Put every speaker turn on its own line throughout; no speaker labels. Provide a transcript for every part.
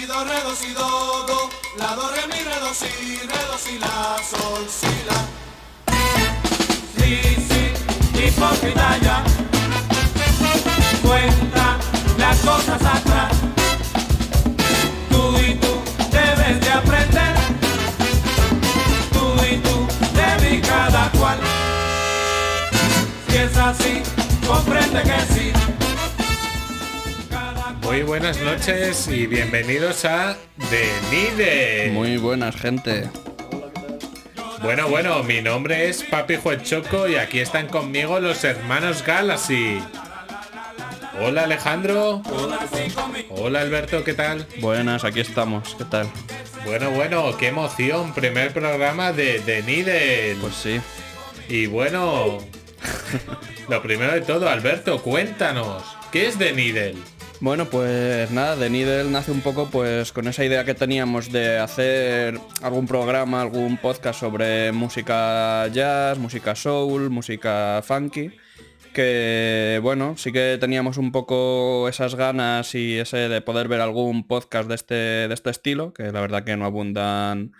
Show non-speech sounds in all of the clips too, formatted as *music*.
si, do, re, do, si, do, do, la, do, re, mi, re, do, si, re, do, si, la, sol, si, la.
Sí, sí, hipócrita ya. Cuenta las cosas atrás. Tú y tú debes de aprender. Tú y tú de mí cada cual. Si es así, comprende que sí.
Muy buenas noches y bienvenidos a The Nide.
Muy buenas, gente.
Bueno, bueno, mi nombre es Papi Juechoco y aquí están conmigo los hermanos Galaxy. Hola Alejandro. Hola Alberto, ¿qué tal?
Buenas, aquí estamos. ¿Qué tal?
Bueno, bueno, qué emoción, primer programa de The Needle.
Pues sí.
Y bueno, *laughs* lo primero de todo, Alberto, cuéntanos, ¿qué es The Needle?
Bueno, pues nada, The Needle nace un poco pues con esa idea que teníamos de hacer algún programa, algún podcast sobre música jazz, música soul, música funky. Que bueno, sí que teníamos un poco esas ganas y ese de poder ver algún podcast de este, de este estilo, que la verdad que no abundan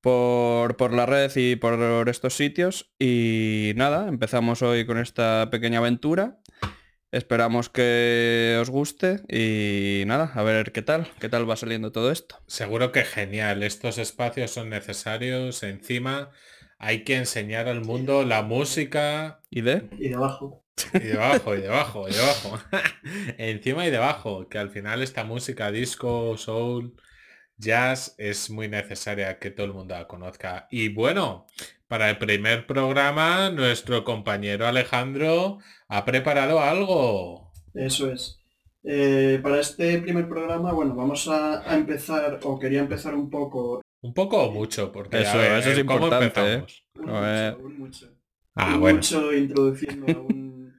por, por la red y por estos sitios. Y nada, empezamos hoy con esta pequeña aventura. Esperamos que os guste y nada, a ver qué tal, qué tal va saliendo todo esto.
Seguro que genial, estos espacios son necesarios, encima hay que enseñar al mundo la música
¿Y de?
y debajo.
y debajo, y debajo, y debajo. *laughs* encima y debajo, que al final esta música disco, soul, jazz es muy necesaria que todo el mundo la conozca. Y bueno, para el primer programa, nuestro compañero Alejandro ha preparado algo.
Eso es. Eh, para este primer programa, bueno, vamos a, a empezar, o quería empezar un poco.
Un poco o mucho, porque
Eso-
a ver,
eso es
¿cómo
importante, ¿eh?
empezamos?
Un
A ver.
mucho, un mucho.
Ah,
un
bueno.
mucho introduciendo a un,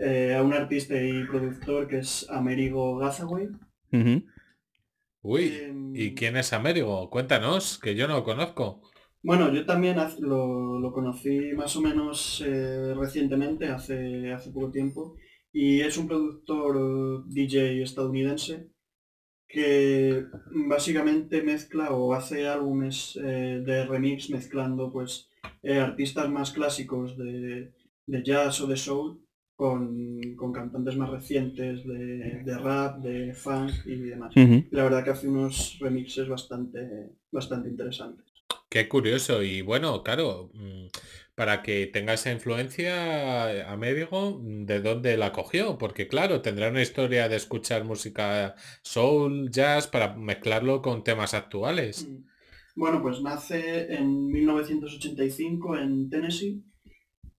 eh, a un artista y productor que es Amerigo Gazaway.
Uy,
Em,
¿y quién es Américo? Cuéntanos, que yo no lo conozco.
Bueno, yo también lo, lo conocí más o menos eh, recientemente, hace, hace poco tiempo, y es un productor DJ estadounidense que básicamente mezcla o hace álbumes eh, de remix mezclando pues eh, artistas más clásicos de, de jazz o de soul con, con cantantes más recientes de, de rap, de funk y demás. La verdad que hace unos remixes bastante, bastante interesantes.
Qué curioso. Y bueno, claro, mm, para que tenga esa influencia, Américo, mm, ¿de dónde la cogió? Porque claro, tendrá una historia de escuchar música soul, jazz, para mezclarlo con temas actuales.
Mm. Bueno, pues nace en 1985 en Tennessee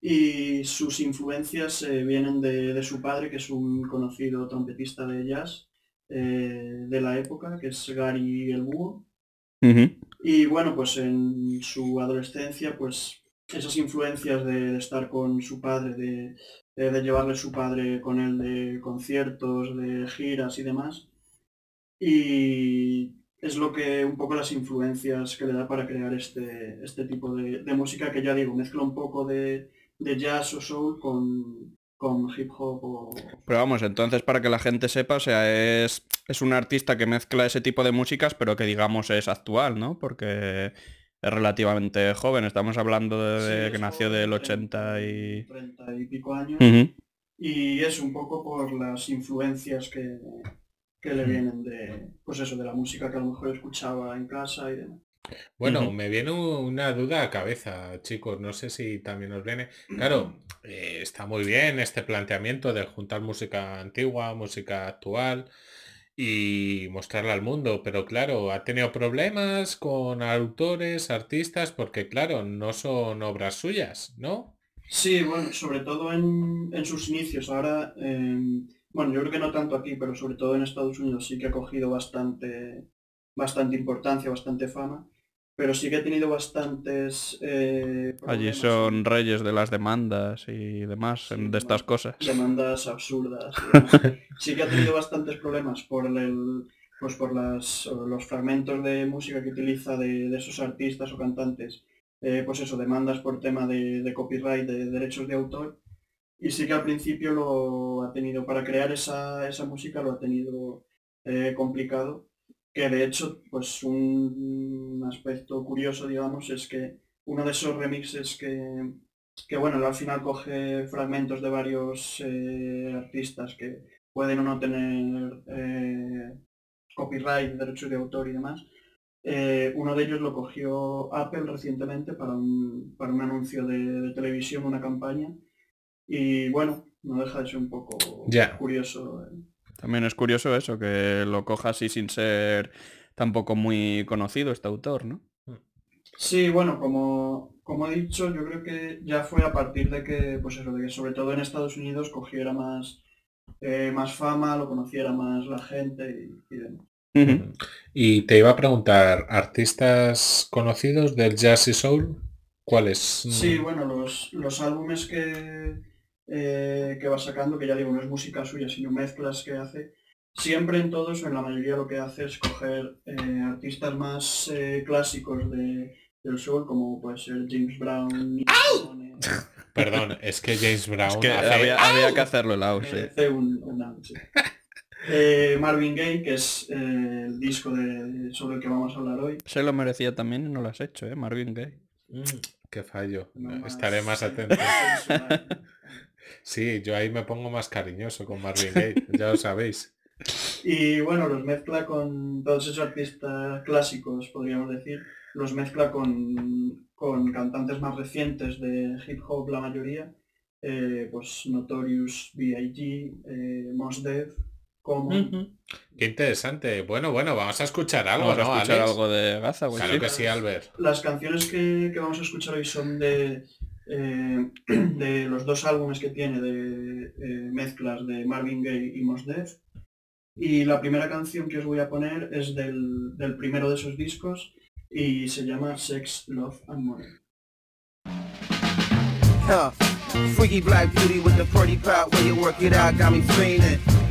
y sus influencias eh, vienen de, de su padre, que es un conocido trompetista de jazz eh, de la época, que es Gary el Búho. Y bueno, pues en su adolescencia, pues esas influencias de, estar con su padre, de, llevarle su padre con él de conciertos, de giras y demás. Y es lo que un poco las influencias que le da para crear este, este tipo de, de música que ya digo, mezcla un poco de, de jazz o soul con, con hip hop o...
Pero vamos, entonces para que la gente sepa, o sea, es, es un artista que mezcla ese tipo de músicas, pero que digamos es actual, ¿no? Porque es relativamente joven, estamos hablando de, de
Sí,
que nació del
30,
80 y...
30 y pico años. Y es un poco por las influencias que, que le vienen de, pues eso, de la música que a lo mejor escuchaba en casa y demás.
Bueno, me viene una duda a cabeza, chicos, no sé si también os viene. Claro, *clears throat* eh, está muy bien este planteamiento de juntar música antigua, música actual y mostrarla al mundo, pero claro, ha tenido problemas con autores, artistas, porque claro, no son obras suyas, ¿no?
Sí, bueno, sobre todo en, en sus inicios. Ahora, eh, bueno, yo creo que no tanto aquí, pero sobre todo en Estados Unidos sí que ha cogido bastante, bastante importancia, bastante fama. Pero sí que ha tenido bastantes... eh,
Allí son reyes de las demandas y demás, de estas cosas.
demandas absurdas. *laughs* sí que ha tenido bastantes problemas por el, pues por las, los fragmentos de música que utiliza de, de esos artistas o cantantes. Eh, pues eso, demandas por tema de, de copyright, de derechos de autor. Y sí que al principio lo ha tenido, para crear esa, esa música lo ha tenido eh, complicado. Que de hecho, pues un aspecto curioso, digamos, es que uno de esos remixes que, que bueno, al final coge fragmentos de varios eh, artistas que pueden o no tener eh, copyright, derechos de autor y demás. Eh, uno de ellos lo cogió Apple recientemente para un, para un anuncio de, de televisión, una campaña. Y bueno, no deja de ser un poco
Ya.
curioso.
También es curioso eso, que lo coja así sin ser tampoco muy conocido este autor, ¿no?
Sí, bueno, como, como he dicho, yo creo que ya fue a partir de que, pues eso, de que sobre todo en Estados Unidos cogiera más, eh, más fama, lo conociera más la gente y, y demás.
Y te iba a preguntar, ¿artistas conocidos del jazz y soul? ¿Cuáles?
Sí, bueno, los, los álbumes que, eh, que va sacando, que ya digo, no es música suya, sino mezclas que hace, siempre en todos o en la mayoría lo que hace es coger eh, artistas más eh, clásicos de, del soul, como puede ser James Brown, *laughs*
Perdón, es que James Brown
Es que
hace-
había, había que hacerlo el house, sí.
merece un, sí. Eh, Marvin Gaye, que es eh, el disco de, sobre el que vamos a hablar hoy.
Se lo merecía también y no lo has hecho, ¿eh? Marvin Gaye.
Mm, qué fallo.
No más-
Estaré más atento. *laughs* Sí, yo ahí me pongo más cariñoso con Marvin Gaye, ya lo sabéis. *laughs*
Y bueno, los mezcla con todos esos artistas clásicos, podríamos decir. Los mezcla con, con cantantes más recientes de hip hop, la mayoría. eh, pues Notorious B.I.G., eh, Mos Def, Common.
Qué interesante. Bueno, bueno, vamos a escuchar algo,
Vamos a
¿no,
escuchar
Alex?
algo de Gaza, güey.
Claro
sí.
que sí, Albert.
Las canciones que, que vamos a escuchar hoy son de, eh, *clears throat* de los dos álbumes que tiene de eh, mezclas de Marvin Gaye y Mos Def. Y la primera canción que os voy a poner es del, del primero de esos discos y se llama Sex, Love and Money.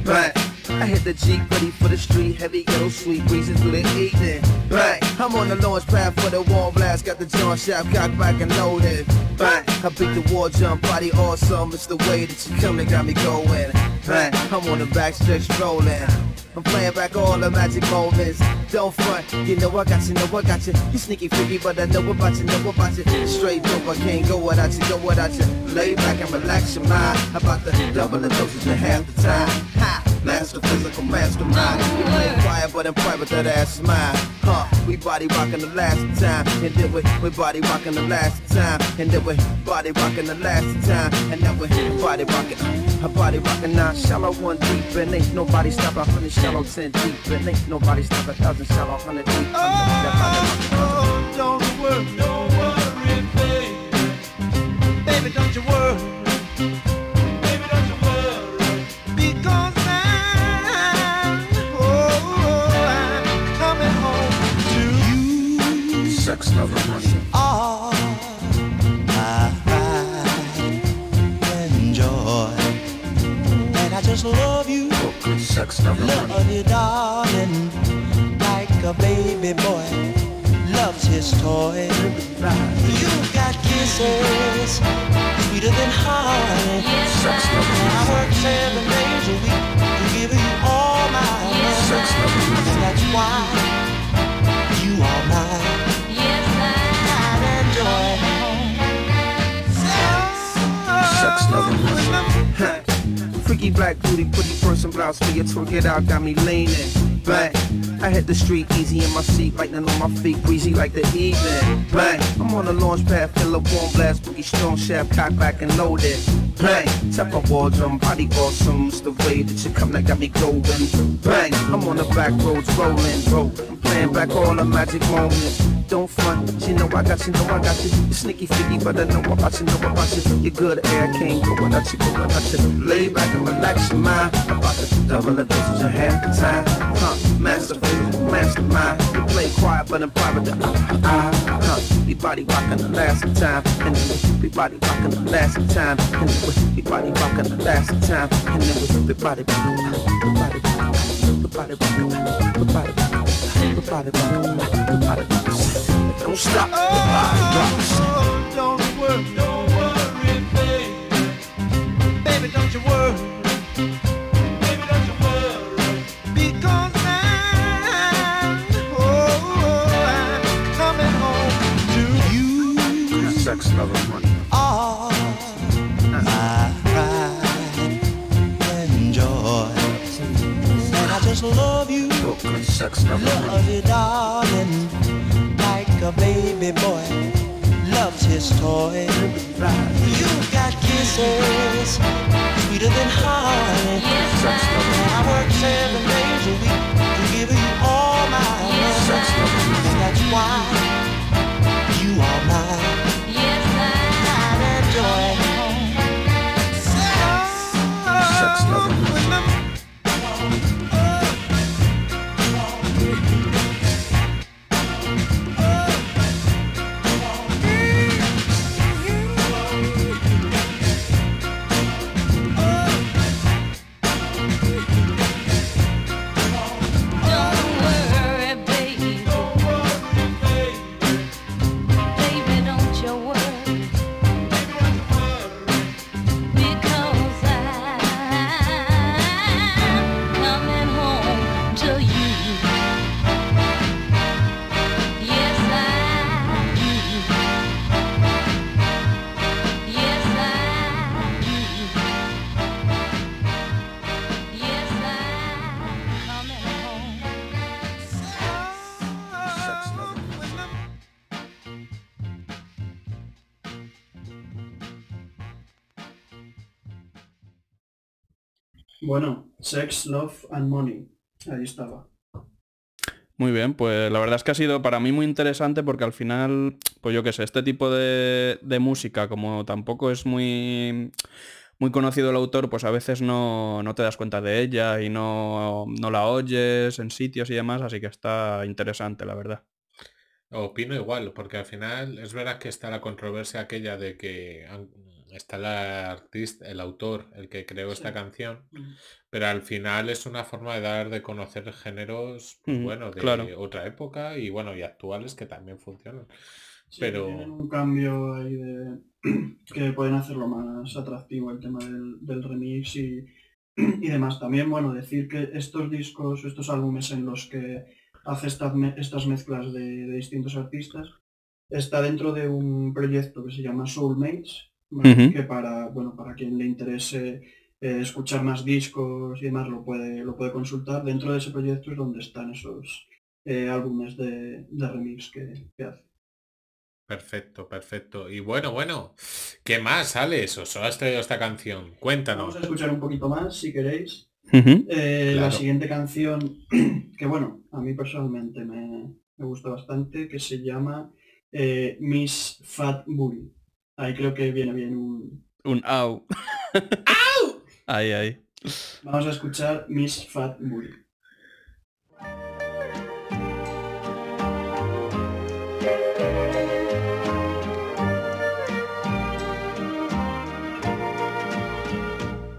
Bang. I hit the Jeep ready for the street, heavy ghetto sweet breezing through the evening. Bang. I'm on the launch pad for the wall blast, got the John Shaft cocked back and loaded. Bang. I beat the war jump, body awesome, it's the way that you come that got me going. Bang. I'm on the back stretch rolling. I'm playing back all the magic moments. Don't front, you know I got you, know I got you. You sneaky freaky, but I know about you, know about you. Straight dope, I can't go without you, go without you. Lay back and relax your mind. About the double the dosage in half the time. Master physical mastermind. Play quiet, but in private, that ass is mine. Huh? We body rocking the last time, and then we we body rocking the last time, and then we body rocking the last time, and then we body rocking. Her body rocking now, shallow one deep, and ain't nobody stop a hundred shallow ten deep, and ain't nobody stop a thousand shallow hundred deep. Oh, don't worry, don't worry, baby. Baby, don't you worry. All I enjoy. And I just love you. Love, you, darling. Like a baby boy loves his toy. You got kisses sweeter than honey. *laughs* Freaky black booty, pretty person blouse for you twerk it out, got me leaning back. I hit the street easy in my seat, lightning on my feet, breezy like the evening. Bang, I'm on the launch pad, fill a warm blast, boogie strong shaft, cock back and loaded. Bang, tap my wall drum, body awesome, it's the way that you come that got me going. Bang, I'm on the back roads rolling, bro. I'm playing back all the magic moments. Don't front, you know I got you, know I got you. Sneaky freaky, but I know about you, know about you. You're good air, can't go without you, go without you. Lay back and relax your mind. About to double the dosage in half the time. Huh, master last of mine. Play quiet, but in private, I, I, I, huh. Your body rocking the last of time, and it was your body rocking the last of time, and it was body rocking the last of time, and it was your body, your body, your body, your body, your body, your body, your body. Don't stop, the. Don't work, don't.
All my pride and joy. And I just love you,
love, and money.
love you, darling, like a baby boy loves his toy. You got kisses sweeter than honey.
Sex, love, and
And I work seven days a week to give you all my love.
Sex, love, and money.
And that's why
Bueno, Sex, Love and Money. Ahí estaba.
Muy bien, pues la verdad es que ha sido para mí muy interesante porque al final, pues yo qué sé, este tipo de, de música, como tampoco es muy, muy conocido el autor, pues a veces no, no te das cuenta de ella y no, no la oyes en sitios y demás, así que está interesante, la verdad.
Opino igual, porque al final es verdad que está la controversia aquella de que está el artista, el autor, el que creó esta canción, pero al final es una forma de dar de conocer géneros, pues, bueno, de
claro.
otra época y bueno, y actuales que también funcionan.
Sí,
Pero-
Tienen un cambio ahí de... *clears throat* que pueden hacerlo más atractivo el tema del, del remix y, *clears throat* y demás. También, bueno, decir que estos discos, estos álbumes en los que hace estas, estas mezclas de, de distintos artistas, está dentro de un proyecto que se llama Soulmates, que para, bueno, para quien le interese eh, escuchar más discos y demás lo puede, lo puede consultar. Dentro de ese proyecto es donde están esos eh, álbumes de, de remix que, que hace.
Perfecto, perfecto. Y bueno, bueno, ¿qué más, Alex? ¿Os has traído esta canción? Cuéntanos.
Vamos a escuchar un poquito más, si queréis. Eh,
Claro.
La siguiente canción, *clears throat* que bueno, a mí personalmente me, me gusta bastante, que se llama eh, Miss Fat Booty. Ahí creo que viene bien un...
Un au. Ahí, ahí.
Vamos a escuchar Miss Fat Booty.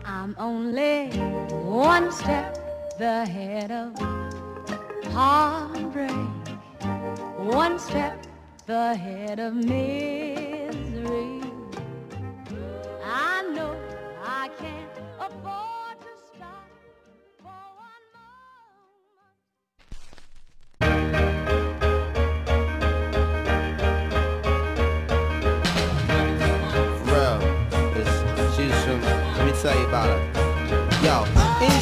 I'm only one step ahead of heartbreak, one step ahead of misery.
Let me tell you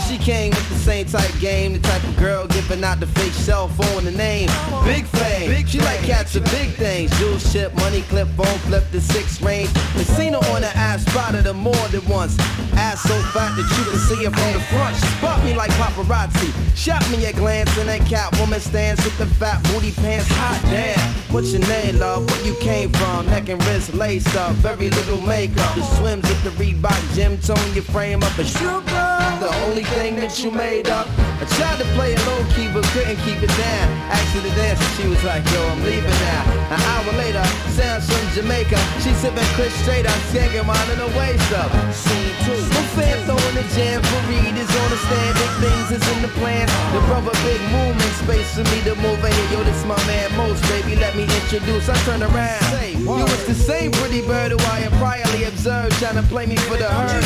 she came with the same type game, the type of girl giving out the fake cell phone, the name, Big Fame. she like cats with big things, jewel ship, money clip, phone flip, the six range. And seen her on the ass, spotted her more than once. Ass so fat that you can see her from the front. She spot me like paparazzi, shot me a glance, and that cat woman stands with the fat booty pants. Hot damn, what's your name, love? Where you came from? Neck and wrist laced up, very little makeup. The swims at the Reebok gym, tone your frame up a sugar. The only thing that you made up. I tried to play it low key, but couldn't keep it down. Asked her to dance, and she was like, yo, I'm leaving now. An hour later, sounds from Jamaica. She sipping Chris straight up, skanking mine in the waist up. Scene two. My fans throwing the jam for Reed is on the stand. Big things is in the plan. The brother big movement space for me to move in here. Yo, this my man Most, baby. Let me introduce. I turn around. You was the same pretty bird who I had priorly observed, trying to play me for the herd.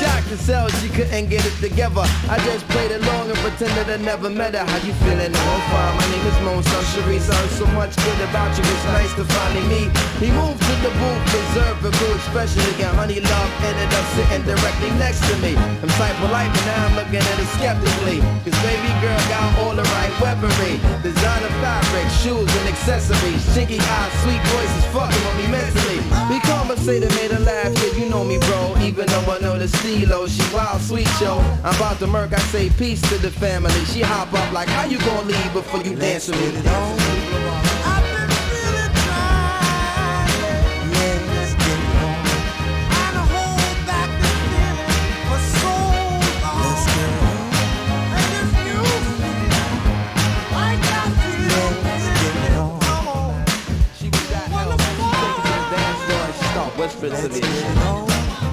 Shocked to sell, she couldn't get it together. I just played along and pretended I never met her. How you feeling? I'm fine. My name is Mo. Son Sharice. I heard so much good about you. It's nice to finally meet. He moved to the booth, for good, especially and honey love ended up sitting directly next to me. I'm type polite, but now I'm looking at it skeptically. Cause baby girl got all the right weaponry. Designer fabric, shoes and accessories. Chinky eyes, sweet voices, fucking on me mentally. We conversated, made her laugh, yeah, you know me, bro. Even though I know the stilo, she wild, sweet, yo. I'm about to murk, I say peace to the family. She hop up like, how you gonna leave before you dance with me?
I've been really trying, yeah, let's get it on. Trying to hold back this feeling for so long. Let's get it on. And if you like I feel, let's get it on. Come on,
She was that hell, she take the dance floor and she start whispering to me.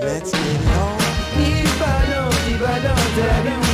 Let's get it on.
Ibano, Ibano,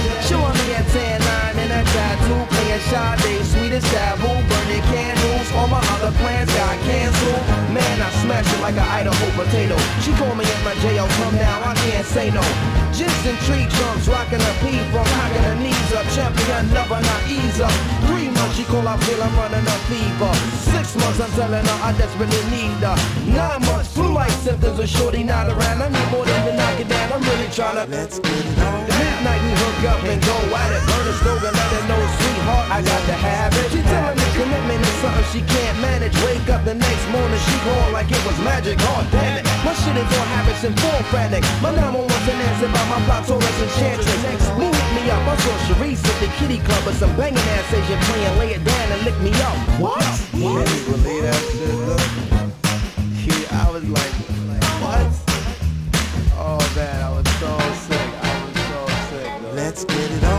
Sade, sweetest taboo, burning candles. All my other plans got canceled. Man, I smashed it like an Idaho potato. She called me at my jail, come now, I can't say no. Just in tree trunks, rocking a pee from knocking her knees up. Champion lover, not ease up. Three months, she call, I feel I'm running a fever. Six months, I'm telling her I desperately need her. Nine months, flu-like symptoms of shorty not around. I need more than to knock it down. I'm really trying to.
Let's get it on.
Midnight we hook up and go at it. Burn a slogan, let it know, sweetheart, I got to have it. She telling me commitment is something she can't manage. Wake up the next morning, she going like it was magic. Oh damn it, my shit is on habits and full frantic. My number one's an answer about my plot, Taurus enchantress. Next, me hit me up. I saw Sharice at the kitty club with some banging ass Asian playing. Lay it down and lick me up. What?
Can you believe that shit though? Yeah, I was like, what? Oh man, I was so sick. I was so sick though.
Let's get it on.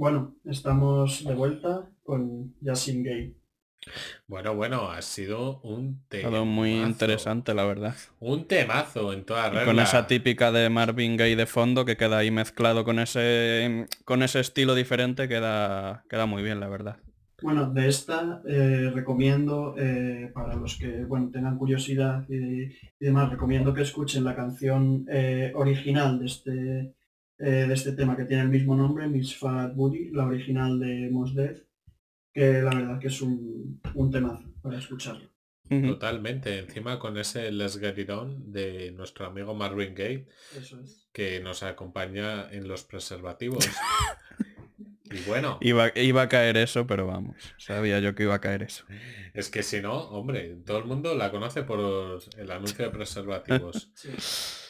Bueno, estamos de vuelta con Yasin Gay.
Bueno, bueno, ha sido un
Ha
temazo.
sido muy interesante, la verdad.
Un temazo en toda
Y
regla.
con esa típica de Marvin Gaye de fondo que queda ahí mezclado con ese con ese estilo diferente, queda, queda muy bien, la verdad.
Bueno, de esta eh, recomiendo, eh, para los que bueno, tengan curiosidad y, y demás, recomiendo que escuchen la canción eh, original de este, eh, de este tema que tiene el mismo nombre, Miss Fat Booty, la original de Mos Def, que la verdad que es un, un temazo para escucharlo.
Totalmente. Encima con ese Let's Get It On de nuestro amigo Marvin Gaye,
es.
que nos acompaña en los preservativos. *laughs* y bueno,
Iba, iba a caer eso, pero vamos, sabía yo que iba a caer eso.
es que si no, hombre, todo el mundo la conoce por el anuncio de preservativos. *laughs*
Sí.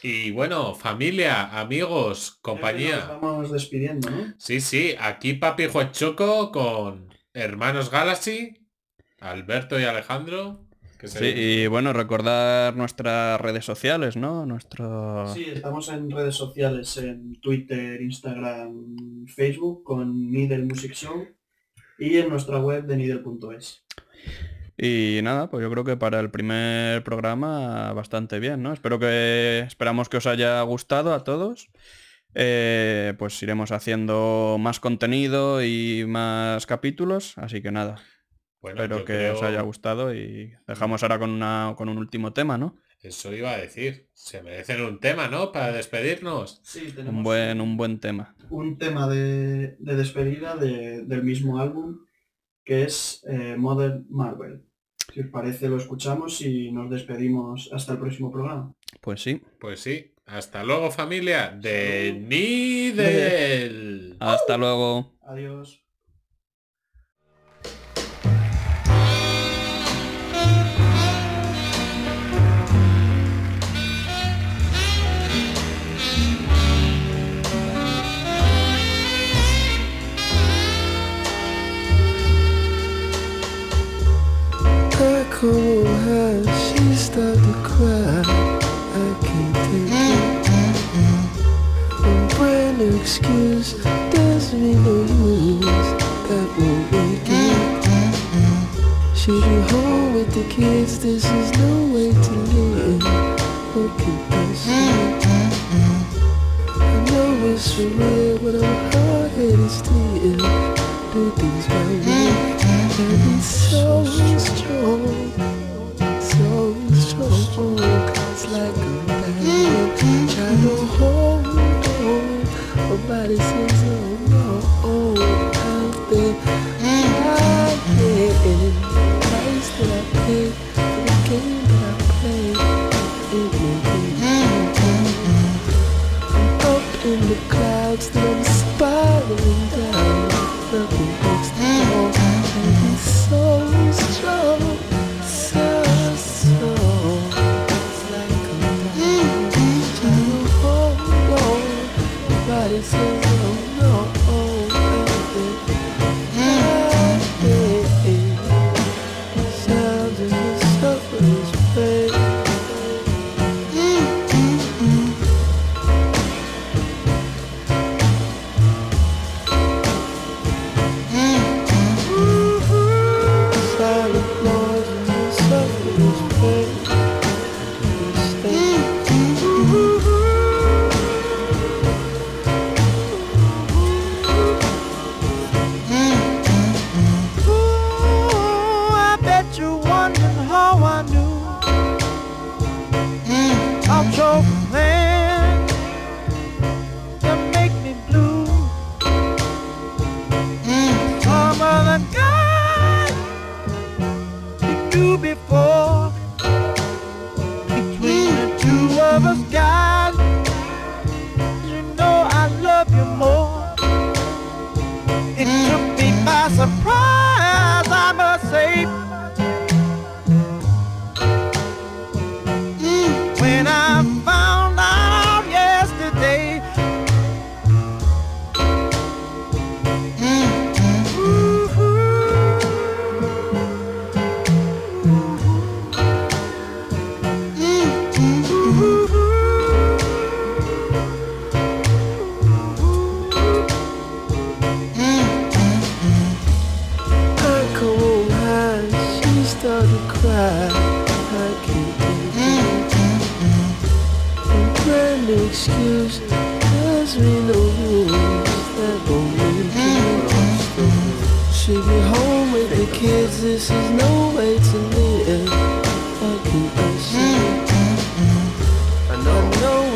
Y bueno, familia, amigos, compañía.
Nos vamos despidiendo, ¿no?
Sí, sí, aquí Papi Juechoco con Hermanos Galaxy, Alberto y Alejandro.
Sí, y bueno, recordar nuestras redes sociales, ¿no? Nuestro...
Sí, estamos en redes sociales, en Twitter, Instagram, Facebook, con Needle Music Show y en nuestra web de Needle.es.
Y nada, pues yo creo que para el primer programa bastante bien, ¿no? Espero que esperamos que os haya gustado a todos. Eh, pues iremos haciendo más contenido y más capítulos, así que nada.
Bueno,
Espero que os haya gustado y dejamos ahora con, una, con un último tema, ¿no?
Eso iba a decir. Se merecen un tema, ¿no? Para despedirnos.
Sí, tenemos
un buen, un buen tema.
Un tema de, de despedida de, del mismo álbum, que es eh, Modern Marvel. Si os parece, lo escuchamos y nos despedimos hasta el próximo programa.
Pues sí.
Pues sí. Hasta luego, familia. De Nidel.
Hasta luego.
Adiós.
It's like a magic to Hold on,
nobody surprise.
home with the kids, this is no way to live. Fucking bullshit. Mm, mm, mm, I know.
I
know.